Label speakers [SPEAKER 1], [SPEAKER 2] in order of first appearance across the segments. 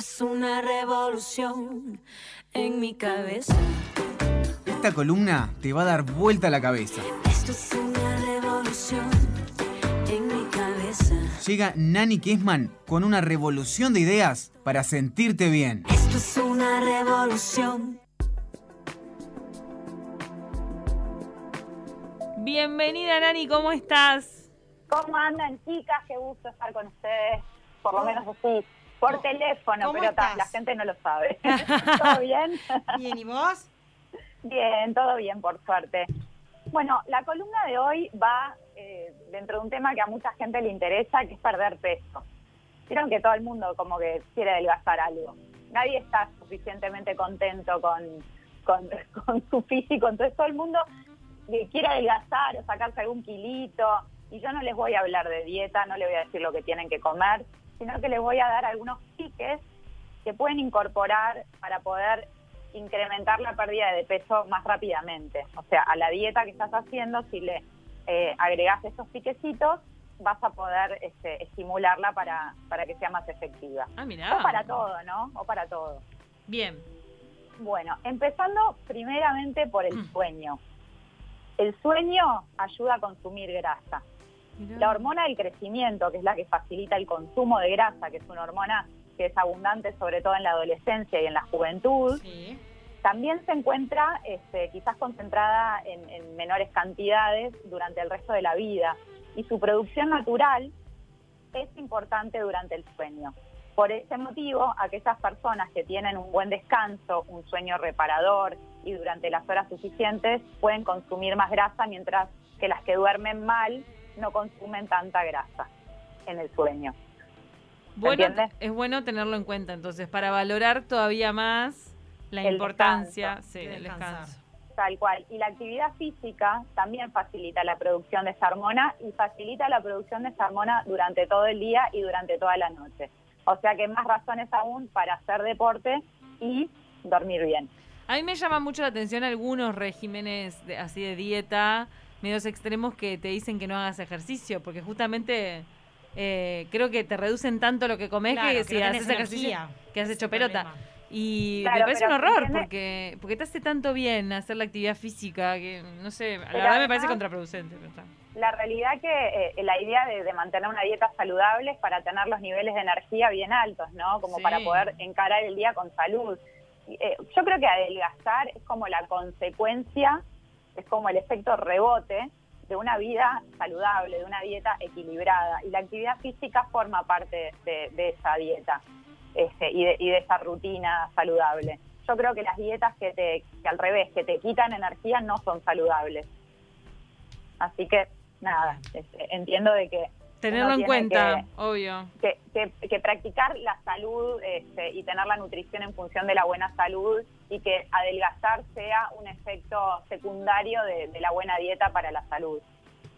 [SPEAKER 1] Esto es una revolución en mi cabeza.
[SPEAKER 2] Esta columna te va a dar vuelta a la cabeza.
[SPEAKER 1] Esto es una revolución en mi cabeza.
[SPEAKER 2] Llega Nani Kessman con una revolución de ideas para sentirte bien.
[SPEAKER 1] Esto es una revolución.
[SPEAKER 3] Bienvenida Nani, ¿cómo estás?
[SPEAKER 4] ¿Cómo andan, chicas? Qué gusto estar con ustedes. Por lo menos así, por teléfono,
[SPEAKER 5] ¿Cómo
[SPEAKER 4] pero
[SPEAKER 5] estás?
[SPEAKER 4] la gente no lo sabe. ¿Todo bien?
[SPEAKER 5] Bien, ¿y vos?
[SPEAKER 4] Bien, todo bien, por suerte. Bueno, la columna de hoy va eh, dentro de un tema que a mucha gente le interesa, que es perder peso. Vieron que todo el mundo como que quiere adelgazar algo. Nadie está suficientemente contento con, con, con su físico, entonces todo el mundo quiere adelgazar o sacarse algún kilito. Y yo no les voy a hablar de dieta, no les voy a decir lo que tienen que comer, sino que les voy a dar algunos piques que pueden incorporar para poder incrementar la pérdida de peso más rápidamente. O sea, a la dieta que estás haciendo, si le eh, agregas esos piquecitos, vas a poder este, estimularla para, para que sea más efectiva.
[SPEAKER 3] Ah, mirá.
[SPEAKER 4] O para todo, ¿no? O para todo.
[SPEAKER 3] Bien.
[SPEAKER 4] Bueno, empezando primeramente por el sueño. El sueño ayuda a consumir grasa. La hormona del crecimiento, que es la que facilita el consumo de grasa, que es una hormona que es abundante sobre todo en la adolescencia y en la juventud,
[SPEAKER 5] Sí.
[SPEAKER 4] también se encuentra este, quizás concentrada en, en menores cantidades durante el resto de la vida y su producción natural es importante durante el sueño. Por ese motivo, aquellas personas que tienen un buen descanso, un sueño reparador y durante las horas suficientes pueden consumir más grasa, mientras que las que duermen mal no consumen tanta grasa en el sueño.
[SPEAKER 3] Bueno,
[SPEAKER 4] entiendes?
[SPEAKER 3] es bueno tenerlo en cuenta entonces para valorar todavía más la
[SPEAKER 4] El
[SPEAKER 3] importancia
[SPEAKER 4] descanso.
[SPEAKER 3] sí,
[SPEAKER 5] De
[SPEAKER 3] del descanso.
[SPEAKER 4] Tal cual. Y la actividad física también facilita la producción de esa hormona y facilita la producción de esa hormona durante todo el día y durante toda la noche. O sea que más razones aún para hacer deporte y dormir bien.
[SPEAKER 3] A mí me llama mucho la atención algunos regímenes de- así de dieta, medios extremos que te dicen que no hagas ejercicio, porque justamente eh, creo que te reducen tanto lo que comes
[SPEAKER 5] Claro,
[SPEAKER 3] que
[SPEAKER 5] que
[SPEAKER 3] si
[SPEAKER 5] no
[SPEAKER 3] haces ejercicio que has hecho pelota.
[SPEAKER 5] problema.
[SPEAKER 3] Y
[SPEAKER 4] Claro,
[SPEAKER 3] me parece un horror porque porque te hace tanto bien hacer la actividad física que no sé, la
[SPEAKER 4] Pero
[SPEAKER 3] verdad me parece contraproducente.
[SPEAKER 4] La realidad que eh, la idea de, de mantener una dieta saludable es para tener los niveles de energía bien altos, ¿no? Como
[SPEAKER 3] Sí.
[SPEAKER 4] para poder encarar el día con salud. Eh, yo creo que adelgazar es como la consecuencia, es como el efecto rebote de una vida saludable, de una dieta equilibrada. Y la actividad física forma parte de, esa dieta este, y, de, y de esa rutina saludable. Yo creo que las dietas que, te, que al revés, que te quitan energía, no son saludables. Así que, nada, este, entiendo de que
[SPEAKER 3] Tenerlo en cuenta, obvio.
[SPEAKER 4] que, que, que practicar la salud este, y tener la nutrición en función de la buena salud y que adelgazar sea un efecto secundario de, de la buena dieta para la salud.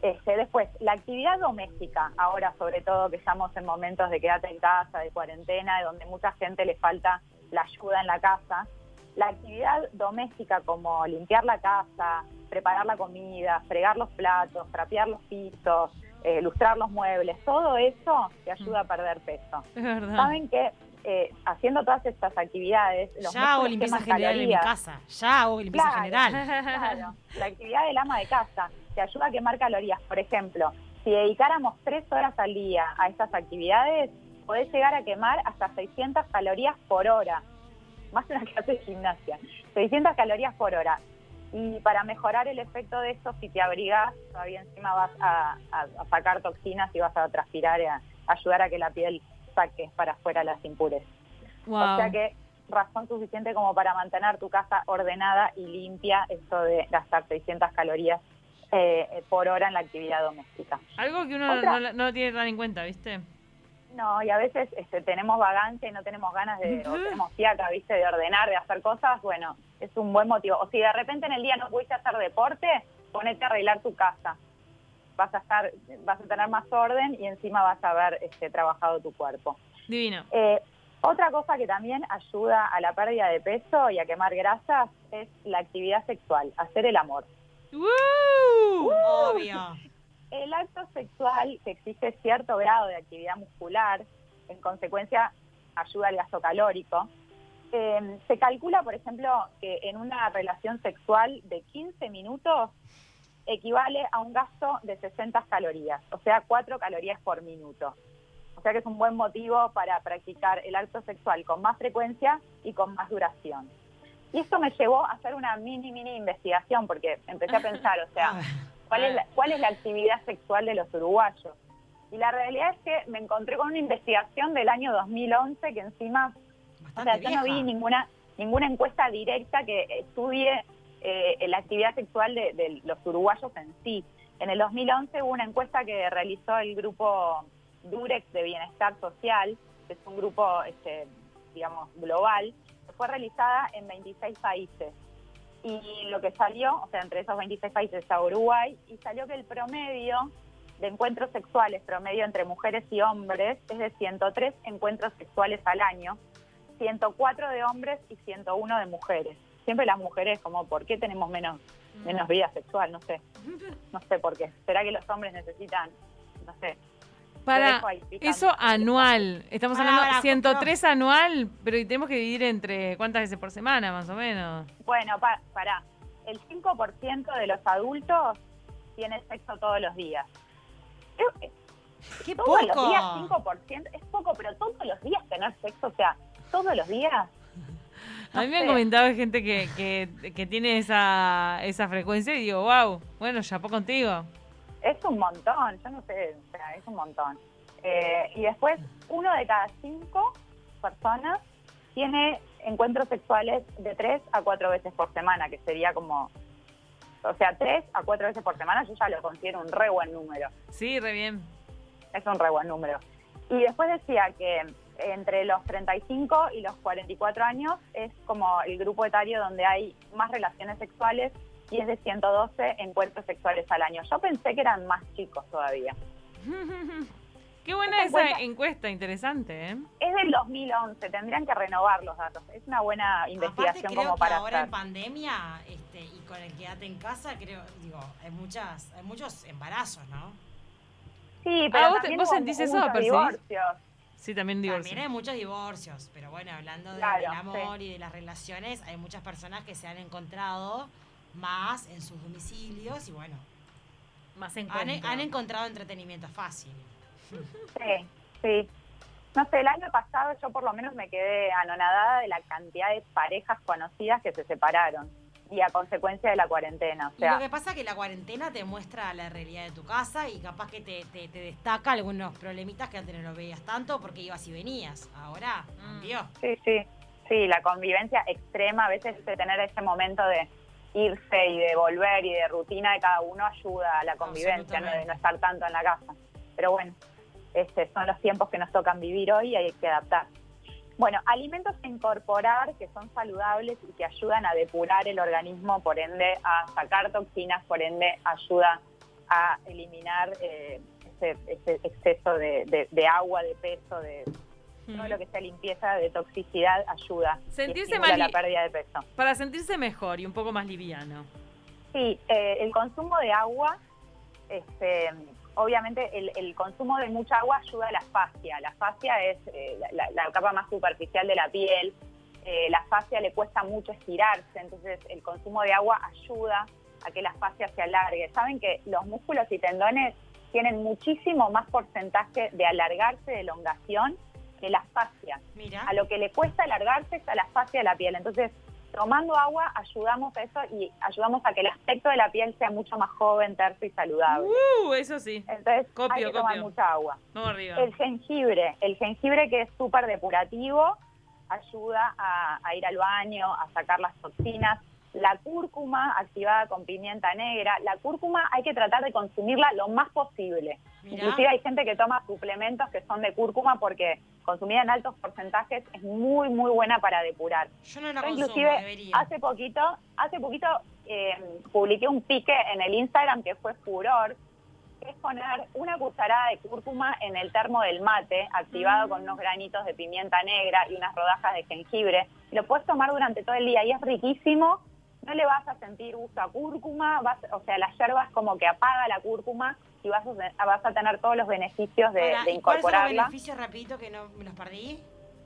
[SPEAKER 4] Este, después, la actividad doméstica, ahora sobre todo que estamos en momentos de quédate en casa, de cuarentena, de donde mucha gente le falta la ayuda en la casa, la actividad doméstica como limpiar la casa, preparar la comida, fregar los platos, trapear los pisos, eh, lustrar los muebles, todo eso te ayuda a perder peso.
[SPEAKER 3] Es verdad.
[SPEAKER 4] Saben que eh, haciendo todas estas actividades, los
[SPEAKER 5] Ya hago limpieza general en mi casa. Ya hago limpieza
[SPEAKER 4] Claro.
[SPEAKER 5] general.
[SPEAKER 4] Claro, la actividad del ama de casa te ayuda a quemar calorías. Por ejemplo, si dedicáramos tres horas al día a estas actividades, podés llegar a quemar hasta 600 calorías por hora. Más de una clase de gimnasia. 600 calorías por hora. Y para mejorar el efecto de eso, si te abrigas, todavía encima vas a, a- a sacar toxinas y vas a transpirar y a ayudar a que la piel saque para afuera las impurezas.
[SPEAKER 3] Wow.
[SPEAKER 4] O sea que razón suficiente como para mantener tu casa ordenada y limpia, esto de gastar 600 calorías eh, por hora en la actividad doméstica.
[SPEAKER 3] Algo que uno no, no- lo tiene tan en cuenta, ¿viste?
[SPEAKER 4] No, y a veces este, tenemos vagancia y no tenemos ganas de, o tenemos fiaca, ¿viste? De ordenar, de hacer cosas, bueno, es un buen motivo. O si de repente en el día no pudiste hacer deporte, ponete a arreglar tu casa. Vas a estar, vas a tener más orden y encima vas a haber este, trabajado tu cuerpo.
[SPEAKER 3] Divino.
[SPEAKER 4] Eh, otra cosa que también ayuda a la pérdida de peso y a quemar grasas es la actividad sexual, hacer el amor.
[SPEAKER 3] ¡Woo!
[SPEAKER 5] Obvio.
[SPEAKER 4] El acto sexual que exige cierto grado de actividad muscular, en consecuencia ayuda al gasto calórico. Eh, se calcula, por ejemplo, que en una relación sexual de 15 minutos equivale a un gasto de 60 calorías, o sea, 4 calorías por minuto. O sea que es un buen motivo para practicar el acto sexual con más frecuencia y con más duración. Y esto me llevó a hacer una mini, mini investigación, porque empecé a pensar, o sea, ¿cuál es la, cuál es la actividad sexual de los uruguayos? Y la realidad es que me encontré con una investigación del año 2011 que encima, o sea, yo no vi ninguna, ninguna encuesta directa que estudie eh, la actividad sexual de, de los uruguayos en sí. En el 2011 hubo una encuesta que realizó el grupo Durex de Bienestar Social, que es un grupo, este, digamos, global, que fue realizada en 26 países. Y lo que salió, o sea, entre esos 26 países está Uruguay, y salió que el promedio de encuentros sexuales, promedio entre mujeres y hombres, es de 103 encuentros sexuales al año, 104 de hombres y 101 de mujeres. Siempre las mujeres, como, ¿por qué tenemos menos, menos vida sexual? No sé. No sé por qué. ¿Será que los hombres necesitan, no sé,
[SPEAKER 3] Para eso anual. Estamos hablando
[SPEAKER 5] pará,
[SPEAKER 3] 103 anual, pero y tenemos que dividir entre cuántas veces por semana, más o menos.
[SPEAKER 4] Bueno, pa- pará. El 5% de los adultos tiene sexo todos los días.
[SPEAKER 5] ¡Qué
[SPEAKER 4] todos los días 5% es poco, pero todos los días tener sexo, o sea, todos los días.
[SPEAKER 3] A mí me han comentado gente que, que, que tiene esa, esa frecuencia y digo, wow, bueno, chapó contigo.
[SPEAKER 4] Es un montón, yo no sé, o sea, es un montón. Eh, y después, uno de cada cinco personas tiene encuentros sexuales de tres a cuatro veces por semana, que sería como, o sea, tres a cuatro veces por semana, yo ya lo considero un re buen número.
[SPEAKER 3] Sí, re bien.
[SPEAKER 4] es un re buen número. Y después decía que entre los 35 y los 44 años es como el grupo etario donde hay más relaciones sexuales y es de 112 encuentros sexuales al año. Yo pensé que eran más chicos todavía.
[SPEAKER 3] Qué buena esa encuesta, interesante, ¿eh?
[SPEAKER 4] Es del 2011, tendrían que renovar los datos. Es una buena
[SPEAKER 5] Aparte
[SPEAKER 4] investigación
[SPEAKER 5] creo
[SPEAKER 4] como
[SPEAKER 5] que
[SPEAKER 4] para
[SPEAKER 5] ahora en pandemia este, y con el quédate en casa, creo, digo, hay muchas, hay muchos embarazos, ¿no?
[SPEAKER 4] Sí, pero
[SPEAKER 3] Ah, ¿vos
[SPEAKER 4] también
[SPEAKER 3] vos
[SPEAKER 4] hubo
[SPEAKER 3] sentís eso,
[SPEAKER 4] divorcios.
[SPEAKER 3] Sí, también digo.
[SPEAKER 5] También hay muchos divorcios, pero bueno, hablando de-
[SPEAKER 4] Claro,
[SPEAKER 5] del amor y de las relaciones, hay muchas personas que se han encontrado más en sus domicilios y bueno,
[SPEAKER 3] Más
[SPEAKER 5] han, han encontrado entretenimiento fácil.
[SPEAKER 4] Sí, sí. No sé, el año pasado yo por lo menos me quedé anonadada de la cantidad de parejas conocidas que se separaron y a consecuencia de la cuarentena. O
[SPEAKER 5] y lo que pasa es que la cuarentena te muestra la realidad de tu casa y capaz que te, te- te destaca algunos problemitas que antes no lo veías tanto porque ibas y venías. Ahora
[SPEAKER 3] Mm.
[SPEAKER 5] cambió.
[SPEAKER 4] sí, sí, sí, la convivencia extrema, a veces de tener ese momento de irse y de volver y de rutina de cada uno ayuda a la convivencia, no de no estar tanto en la casa. Pero bueno, este, son los tiempos que nos tocan vivir hoy y hay que adaptar. Bueno, alimentos a incorporar que son saludables y que ayudan a depurar el organismo, por ende a sacar toxinas, por ende ayuda a eliminar eh, ese, ese exceso de, de- de agua, de peso, de todo lo que sea limpieza, de toxicidad, ayuda.
[SPEAKER 3] Sentirse más
[SPEAKER 4] la pérdida de peso.
[SPEAKER 3] Para sentirse mejor y un poco más liviano.
[SPEAKER 4] Sí, eh, el consumo de agua, este, obviamente el, el consumo de mucha agua ayuda a la fascia. La fascia es eh, la, la- la capa más superficial de la piel. Eh, la fascia le cuesta mucho estirarse, entonces el consumo de agua ayuda a que la fascia se alargue. Saben que los músculos y tendones tienen muchísimo más porcentaje de alargarse, de elongación, que la fascia.
[SPEAKER 5] Mira.
[SPEAKER 4] A lo que le cuesta alargarse es a la fascia de la piel. Entonces, tomando agua ayudamos a eso y ayudamos a que el aspecto de la piel sea mucho más joven, terso y saludable.
[SPEAKER 3] Uh, eso sí.
[SPEAKER 4] Entonces,
[SPEAKER 3] copio,
[SPEAKER 4] hay que tomar mucha agua.
[SPEAKER 3] Arriba.
[SPEAKER 4] El jengibre, el jengibre que es súper depurativo, ayuda a, a ir al baño, a sacar las toxinas. La cúrcuma activada con pimienta negra, la cúrcuma hay que tratar de consumirla lo más posible.
[SPEAKER 5] Mirá.
[SPEAKER 4] Inclusive hay gente que toma suplementos que son de cúrcuma porque consumida en altos porcentajes es muy muy buena para depurar.
[SPEAKER 5] Yo no la
[SPEAKER 4] Yo
[SPEAKER 5] consumo,
[SPEAKER 4] inclusive
[SPEAKER 5] debería.
[SPEAKER 4] hace poquito, hace poquito eh, publiqué un pique en el Instagram que fue furor, que es poner una cucharada de cúrcuma en el termo del mate, activado con unos granitos de pimienta negra y unas rodajas de jengibre. Lo puedes tomar durante todo el día y es riquísimo. No le vas a sentir gusto a cúrcuma, vas, o sea, la yerba es como que apaga la cúrcuma y vas a, vas a tener todos los beneficios de,
[SPEAKER 5] Ahora,
[SPEAKER 4] de
[SPEAKER 5] ¿y ¿Cuáles son los
[SPEAKER 4] incorporarla.
[SPEAKER 5] beneficios rapidito que no me los perdí?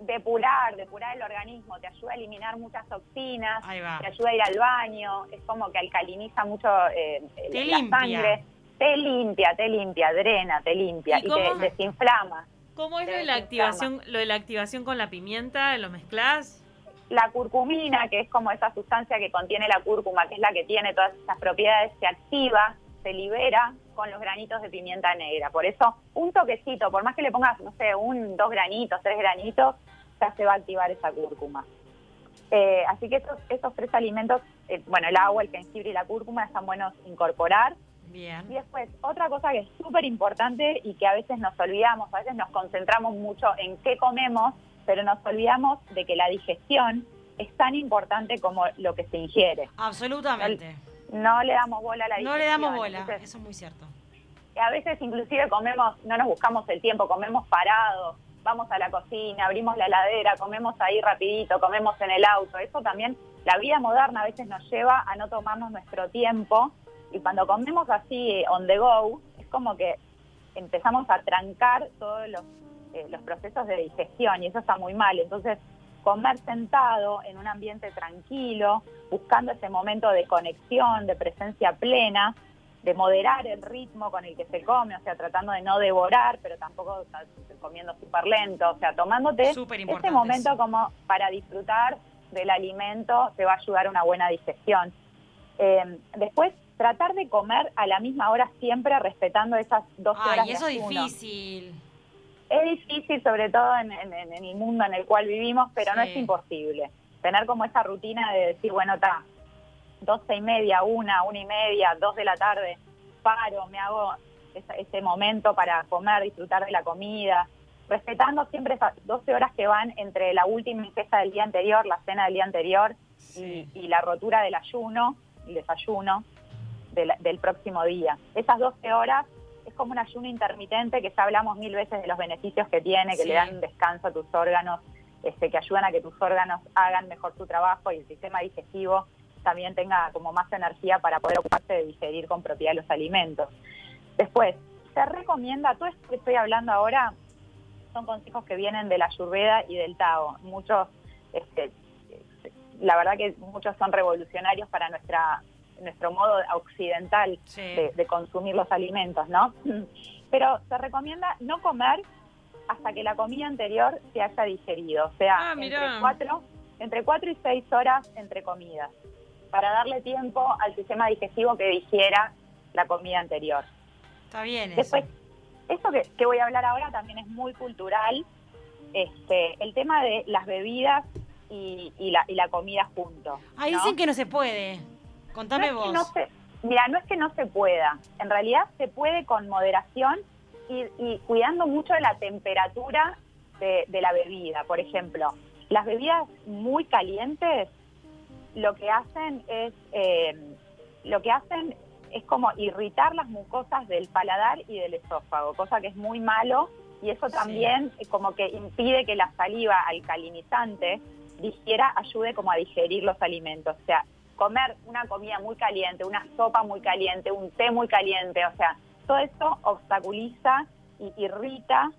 [SPEAKER 4] depurar, depurar el organismo, te ayuda a eliminar muchas toxinas, te ayuda a ir al baño, es como que alcaliniza mucho eh,
[SPEAKER 5] Te
[SPEAKER 4] la
[SPEAKER 5] limpia.
[SPEAKER 4] sangre, te limpia, te limpia, drena, te limpia
[SPEAKER 3] ¿Y
[SPEAKER 4] te desinflama.
[SPEAKER 3] ¿Cómo es lo de la activación, lo de la activación con la pimienta? ¿Lo mezclás?
[SPEAKER 4] La curcumina, que es como esa sustancia que contiene la cúrcuma, que es la que tiene todas esas propiedades, se activa, se libera con los granitos de pimienta negra. Por eso, un toquecito, por más que le pongas, no sé, un, dos granitos, tres granitos, ya se va a activar esa cúrcuma. Eh, así que estos, estos tres alimentos, eh, bueno, el agua, el jengibre y la cúrcuma, están buenos incorporar. Y
[SPEAKER 5] Bien.
[SPEAKER 4] después, otra cosa que es súper importante y que a veces nos olvidamos, a veces nos concentramos mucho en qué comemos, pero nos olvidamos de que la digestión es tan importante como lo que se ingiere.
[SPEAKER 5] Absolutamente.
[SPEAKER 4] No le damos bola a la
[SPEAKER 5] No
[SPEAKER 4] digestión.
[SPEAKER 5] le damos bola,
[SPEAKER 4] entonces,
[SPEAKER 5] eso es muy cierto.
[SPEAKER 4] a veces inclusive comemos, no nos buscamos el tiempo, comemos parados, vamos a la cocina, abrimos la heladera, comemos ahí rapidito, comemos en el auto. Eso también, la vida moderna a veces nos lleva a no tomarnos nuestro tiempo y cuando comemos así eh, on the go, es como que empezamos a trancar todos los, eh, los procesos de digestión y eso está muy mal. Entonces, comer sentado en un ambiente tranquilo, buscando ese momento de conexión, de presencia plena, de moderar el ritmo con el que se come, o sea, tratando de no devorar, pero tampoco comiendo súper lento, o sea, tomándote este momento como para disfrutar del alimento, te va a ayudar a una buena digestión. Eh, después, tratar de comer a la misma hora siempre, respetando esas 12 horas
[SPEAKER 5] Ay, eso es difícil.
[SPEAKER 4] Es difícil, sobre todo en, en- en el mundo en el cual vivimos, pero no es imposible. Tener como esa rutina de decir, bueno, está, doce y media, una, una y media, dos de la tarde, paro, me hago esa- ese momento para comer, disfrutar de la comida, respetando siempre esas 12 horas que van entre la última ingesta del día anterior, la cena del día anterior
[SPEAKER 5] Sí.
[SPEAKER 4] y, y la rotura del ayuno, el desayuno del, del próximo día. Esas 12 horas es como un ayuno intermitente que ya hablamos mil veces de los beneficios que tiene, que
[SPEAKER 5] Sí.
[SPEAKER 4] le dan descanso a tus órganos, este, que ayudan a que tus órganos hagan mejor su trabajo y el sistema digestivo también tenga como más energía para poder ocuparse de digerir con propiedad los alimentos. Después, se recomienda, todo esto que estoy hablando ahora son consejos que vienen de la Ayurveda y del Tao. Muchos, este, la verdad que muchos son revolucionarios para nuestra nuestro modo occidental
[SPEAKER 5] Sí.
[SPEAKER 4] de, de consumir los alimentos, ¿no? Pero se recomienda no comer hasta que la comida anterior se haya digerido, o sea,
[SPEAKER 3] Ah,
[SPEAKER 4] entre cuatro, entre cuatro y seis horas entre comidas, para darle tiempo al sistema digestivo que digiera la comida anterior.
[SPEAKER 5] Está bien eso.
[SPEAKER 4] Después, esto que, que voy a hablar ahora también es muy cultural, este, el tema de las bebidas y, y la, y la comida juntos.
[SPEAKER 5] Ahí
[SPEAKER 4] ¿no?
[SPEAKER 5] dicen que no se puede. Contame
[SPEAKER 4] no
[SPEAKER 5] vos.
[SPEAKER 4] no se- mira, no es que no se pueda, en realidad se puede con moderación y, y cuidando mucho de la temperatura de, de la bebida. Por ejemplo, las bebidas muy calientes lo que hacen es eh, lo que hacen es como irritar las mucosas del paladar y del esófago, cosa que es muy malo y eso también eh, como que impide que la saliva alcalinizante digiera, ayude como a digerir los alimentos. O sea, comer una comida muy caliente, una sopa muy caliente, un té muy caliente, o sea, todo eso obstaculiza y irrita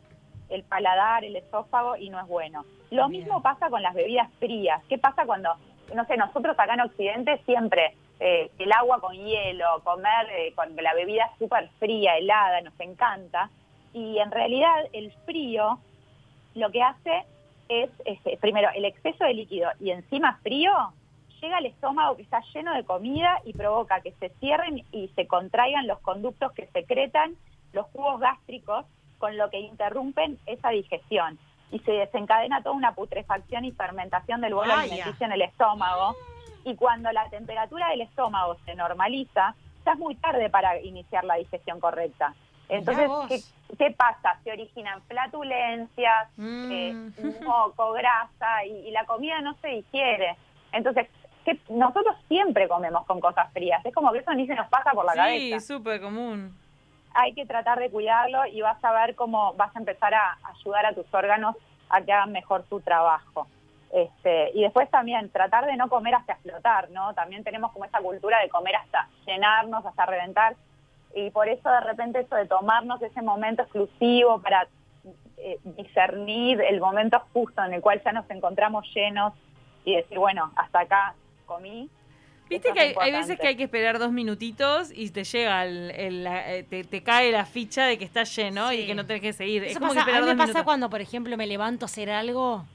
[SPEAKER 4] el paladar, el esófago y no es bueno. Lo
[SPEAKER 5] Bien.
[SPEAKER 4] mismo pasa con las bebidas frías. ¿Qué pasa cuando, no sé, nosotros acá en Occidente siempre eh, el agua con hielo, comer eh, con la bebida súper fría, helada, nos encanta. Y en realidad el frío lo que hace es, este, primero, el exceso de líquido y encima frío, llega al estómago que está lleno de comida y provoca que se cierren y se contraigan los conductos que secretan los jugos gástricos, con lo que interrumpen esa digestión. Y se desencadena toda una putrefacción y fermentación del bolo alimenticio en el estómago. Y cuando la temperatura del estómago se normaliza, ya es muy tarde para iniciar la digestión correcta. Entonces. ¿qué, qué pasa? Se originan flatulencias,
[SPEAKER 3] Mm.
[SPEAKER 4] eh, moco, grasa y, y la comida no se digiere. Entonces, ¿qué- nosotros siempre comemos con cosas frías. Es como que eso ni se nos pasa por la
[SPEAKER 3] sí,
[SPEAKER 4] cabeza.
[SPEAKER 3] súper común.
[SPEAKER 4] Hay que tratar de cuidarlo y vas a ver cómo vas a empezar a ayudar a tus órganos a que hagan mejor su trabajo. Este, y después también tratar de no comer hasta explotar, ¿no? También tenemos como esa cultura de comer hasta llenarnos, hasta reventar. Y por eso de repente eso de tomarnos ese momento exclusivo para eh, discernir el momento justo en el cual ya nos encontramos llenos y decir, bueno, hasta acá comí.
[SPEAKER 3] Viste
[SPEAKER 4] Eso
[SPEAKER 3] que
[SPEAKER 4] es
[SPEAKER 3] hay, hay veces que hay que esperar dos minutitos y te llega el, el- la- eh, te, te cae la ficha de que está lleno y
[SPEAKER 5] Sí.
[SPEAKER 3] que no tenés que seguir. es
[SPEAKER 5] Eso
[SPEAKER 3] como
[SPEAKER 5] pasa-
[SPEAKER 3] que
[SPEAKER 5] a mí me pasa
[SPEAKER 3] minutos.
[SPEAKER 5] cuando, por ejemplo, me levanto a hacer algo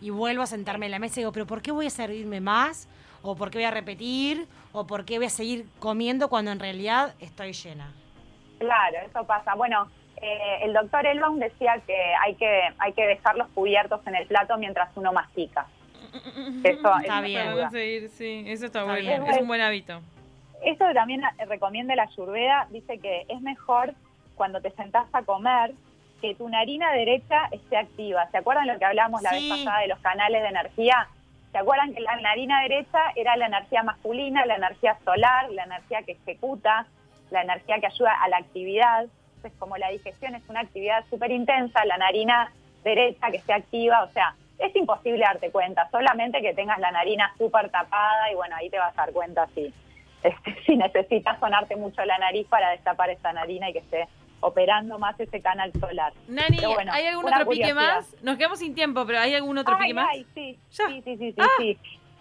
[SPEAKER 5] y vuelvo a sentarme en la mesa y digo, pero ¿por qué voy a servirme más? ¿O por qué voy a repetir? ¿O por qué voy a seguir comiendo cuando en realidad estoy llena?
[SPEAKER 4] Claro, eso pasa. Bueno, eh, el doctor Elon decía que hay que hay que dejar los cubiertos en el plato mientras uno mastica. Eso
[SPEAKER 5] Está
[SPEAKER 4] es
[SPEAKER 5] bien.
[SPEAKER 3] seguir, sí, eso está,
[SPEAKER 5] Está
[SPEAKER 3] bueno.
[SPEAKER 5] bien.
[SPEAKER 3] Es un buen hábito.
[SPEAKER 4] Esto que también eh, recomienda la Ayurveda, dice que es mejor cuando te sentás a comer que tu narina derecha esté activa. ¿Se acuerdan lo que hablamos la
[SPEAKER 5] Sí.
[SPEAKER 4] vez pasada de los canales de energía? ¿Se acuerdan que la narina derecha era la energía masculina, la energía solar, la energía que ejecuta, la energía que ayuda a la actividad? Entonces, como la digestión es una actividad súper intensa, la narina derecha que esté activa, o sea, es imposible darte cuenta, solamente que tengas la narina súper tapada y bueno, ahí te vas a dar cuenta si, este, si necesitas sonarte mucho la nariz para destapar esa narina y que esté operando más ese canal solar.
[SPEAKER 3] Nani,
[SPEAKER 4] bueno,
[SPEAKER 3] ¿hay algún otro pique más? Nos quedamos sin tiempo, pero ¿hay algún otro
[SPEAKER 4] Ay,
[SPEAKER 3] pique más?
[SPEAKER 4] ay, sí,
[SPEAKER 3] Ya.
[SPEAKER 4] sí, sí, sí, sí, sí.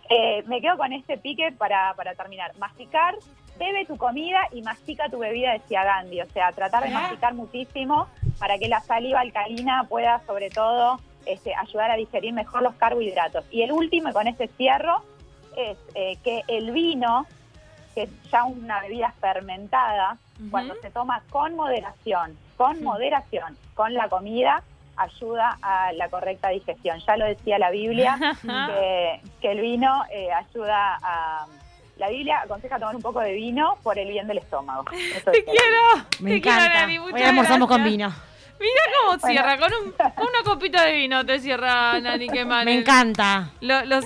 [SPEAKER 4] Eh, me quedo con este pique para, para terminar. Masticar, bebe tu comida y mastica tu bebida, decía Gandhi. O sea, tratar de masticar muchísimo para que la saliva alcalina pueda, sobre todo, este, ayudar a digerir mejor los carbohidratos. Y el último, y con este cierro, es eh, que el vino, que es ya una bebida fermentada, cuando se toma con moderación, con moderación, con la comida, ayuda a la correcta digestión. Ya lo decía la Biblia, que, que el vino eh, ayuda a... La Biblia aconseja tomar un poco de vino por el bien del estómago. Eso
[SPEAKER 3] Te
[SPEAKER 4] es
[SPEAKER 3] quiero.
[SPEAKER 5] Me
[SPEAKER 3] te quiero,
[SPEAKER 5] encanta.
[SPEAKER 3] Nani, muchas
[SPEAKER 5] Hoy almorzamos con vino.
[SPEAKER 3] Mira cómo
[SPEAKER 4] Bueno.
[SPEAKER 3] cierra, con, un, con una copita de vino te cierra Nani, qué mal.
[SPEAKER 5] Me encanta.
[SPEAKER 3] Lo- los